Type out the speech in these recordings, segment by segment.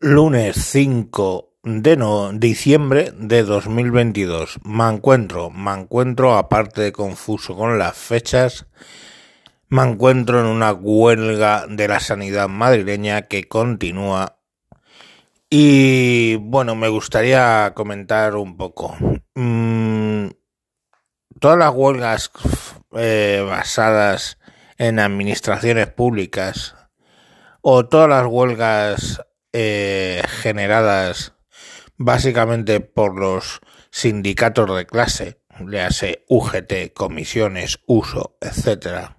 Lunes 5 de diciembre de 2022. Me encuentro, me encuentro, aparte de confuso con las fechas, me encuentro en una huelga de la sanidad madrileña que continúa. Y bueno, me gustaría comentar un poco. Mm, todas las huelgas eh, basadas en administraciones públicas o todas las huelgas eh, generadas básicamente por los sindicatos de clase, le hace UGT, comisiones, uso, etcétera,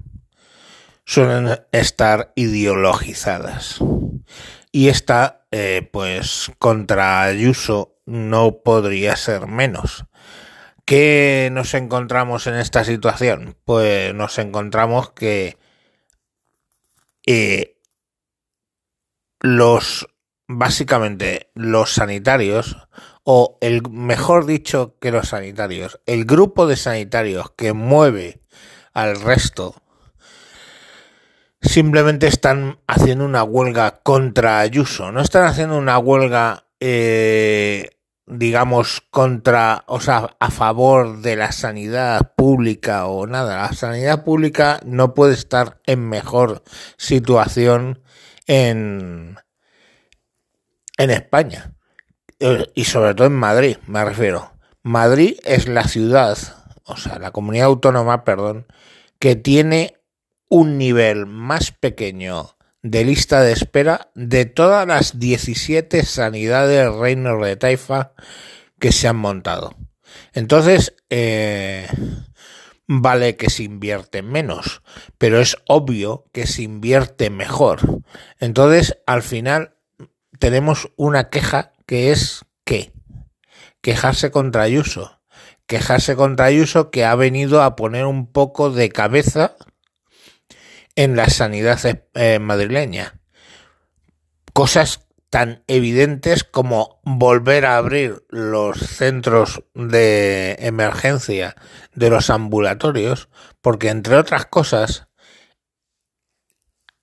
suelen estar ideologizadas. Y esta, eh, pues, contra Ayuso no podría ser menos. ¿Qué nos encontramos en esta situación? Pues nos encontramos que eh, los básicamente los sanitarios, o el mejor dicho que los sanitarios, el grupo de sanitarios que mueve al resto, simplemente están haciendo una huelga contra Ayuso, no están haciendo una huelga, eh, digamos, contra, o sea, a favor de la sanidad pública o nada. La sanidad pública no puede estar en mejor situación en en España eh, y sobre todo en Madrid, me refiero. Madrid es la ciudad, o sea, la comunidad autónoma, perdón, que tiene un nivel más pequeño de lista de espera de todas las 17 sanidades reino de Taifa que se han montado. Entonces, eh, vale que se invierte menos, pero es obvio que se invierte mejor. Entonces, al final, tenemos una queja que es ¿qué? Quejarse contra Ayuso. Quejarse contra Ayuso que ha venido a poner un poco de cabeza en la sanidad eh, madrileña. Cosas tan evidentes como volver a abrir los centros de emergencia de los ambulatorios, porque entre otras cosas,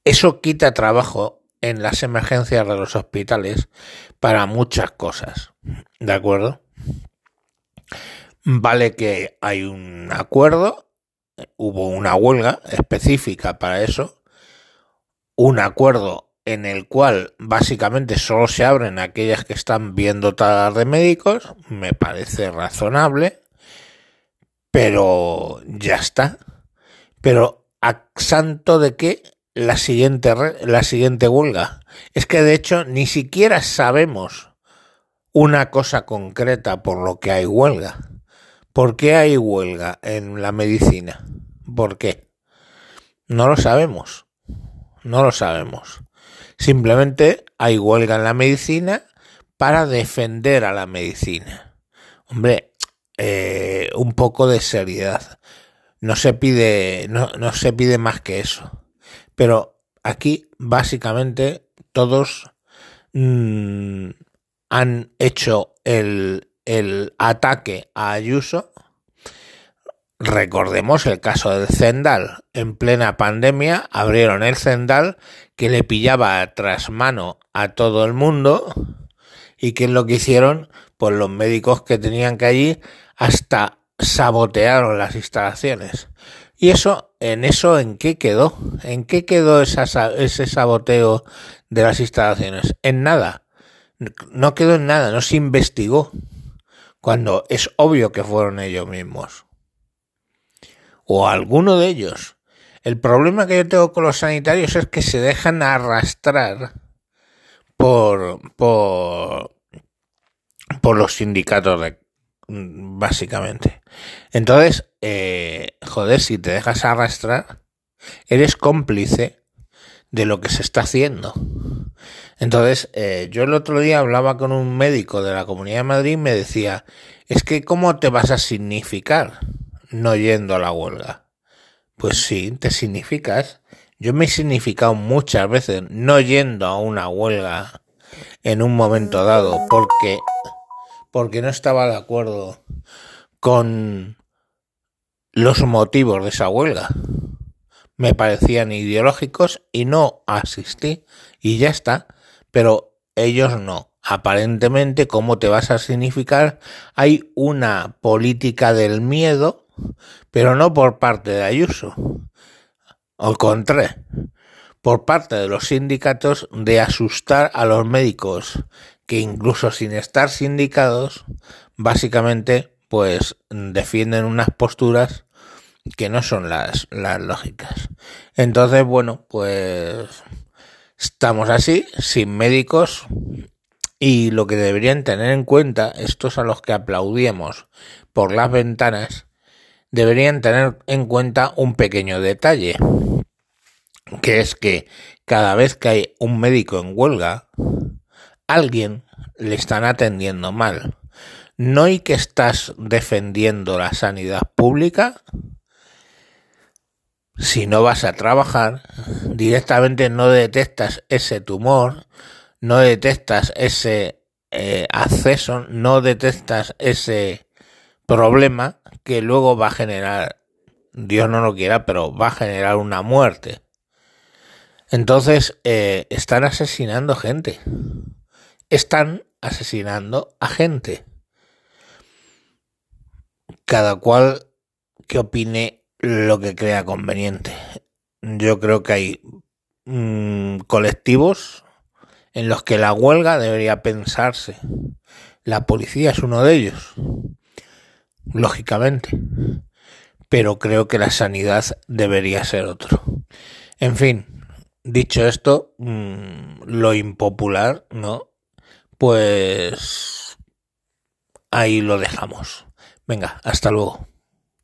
eso quita trabajo en las emergencias de los hospitales para muchas cosas. ¿De acuerdo? Vale que hay un acuerdo, hubo una huelga específica para eso, un acuerdo en el cual básicamente solo se abren aquellas que están bien dotadas de médicos, me parece razonable, pero ya está. Pero a santo de qué la siguiente, la siguiente huelga. Es que de hecho ni siquiera sabemos una cosa concreta por lo que hay huelga. ¿Por qué hay huelga en la medicina? ¿Por qué? No lo sabemos. No lo sabemos. Simplemente hay huelga en la medicina para defender a la medicina. Hombre, eh, un poco de seriedad. No se pide, no, no se pide más que eso. Pero aquí básicamente todos mm, han hecho el, el ataque a Ayuso. Recordemos el caso del Zendal. En plena pandemia abrieron el Zendal que le pillaba tras mano a todo el mundo. ¿Y qué es lo que hicieron? Pues los médicos que tenían que allí hasta sabotearon las instalaciones. Y eso, en eso, ¿en qué quedó? ¿En qué quedó ese saboteo de las instalaciones? En nada. No quedó en nada, no se investigó. Cuando es obvio que fueron ellos mismos. O alguno de ellos. El problema que yo tengo con los sanitarios es que se dejan arrastrar por, por, por los sindicatos de, Mm, básicamente. Entonces, eh, joder, si te dejas arrastrar, eres cómplice de lo que se está haciendo. Entonces, eh, yo el otro día hablaba con un médico de la Comunidad de Madrid y me decía, es que ¿cómo te vas a significar no yendo a la huelga? Pues sí, te significas. Yo me he significado muchas veces no yendo a una huelga en un momento dado porque porque no estaba de acuerdo con los motivos de esa huelga. Me parecían ideológicos y no asistí y ya está. Pero ellos no. Aparentemente, ¿cómo te vas a significar? Hay una política del miedo, pero no por parte de Ayuso. Al contrario, por parte de los sindicatos de asustar a los médicos que incluso sin estar sindicados, básicamente pues defienden unas posturas que no son las, las lógicas. Entonces, bueno, pues estamos así, sin médicos, y lo que deberían tener en cuenta, estos a los que aplaudíamos por las ventanas, deberían tener en cuenta un pequeño detalle, que es que cada vez que hay un médico en huelga, alguien le están atendiendo mal. No hay que estás defendiendo la sanidad pública, si no vas a trabajar, directamente no detectas ese tumor, no detectas ese eh, acceso, no detectas ese problema que luego va a generar, Dios no lo quiera, pero va a generar una muerte. Entonces, eh, están asesinando gente. Están asesinando a gente. Cada cual que opine lo que crea conveniente. Yo creo que hay mm, colectivos en los que la huelga debería pensarse. La policía es uno de ellos, lógicamente, pero creo que la sanidad debería ser otro. En fin, dicho esto, mm, lo impopular, ¿no? Pues ahí lo dejamos. Venga, hasta luego.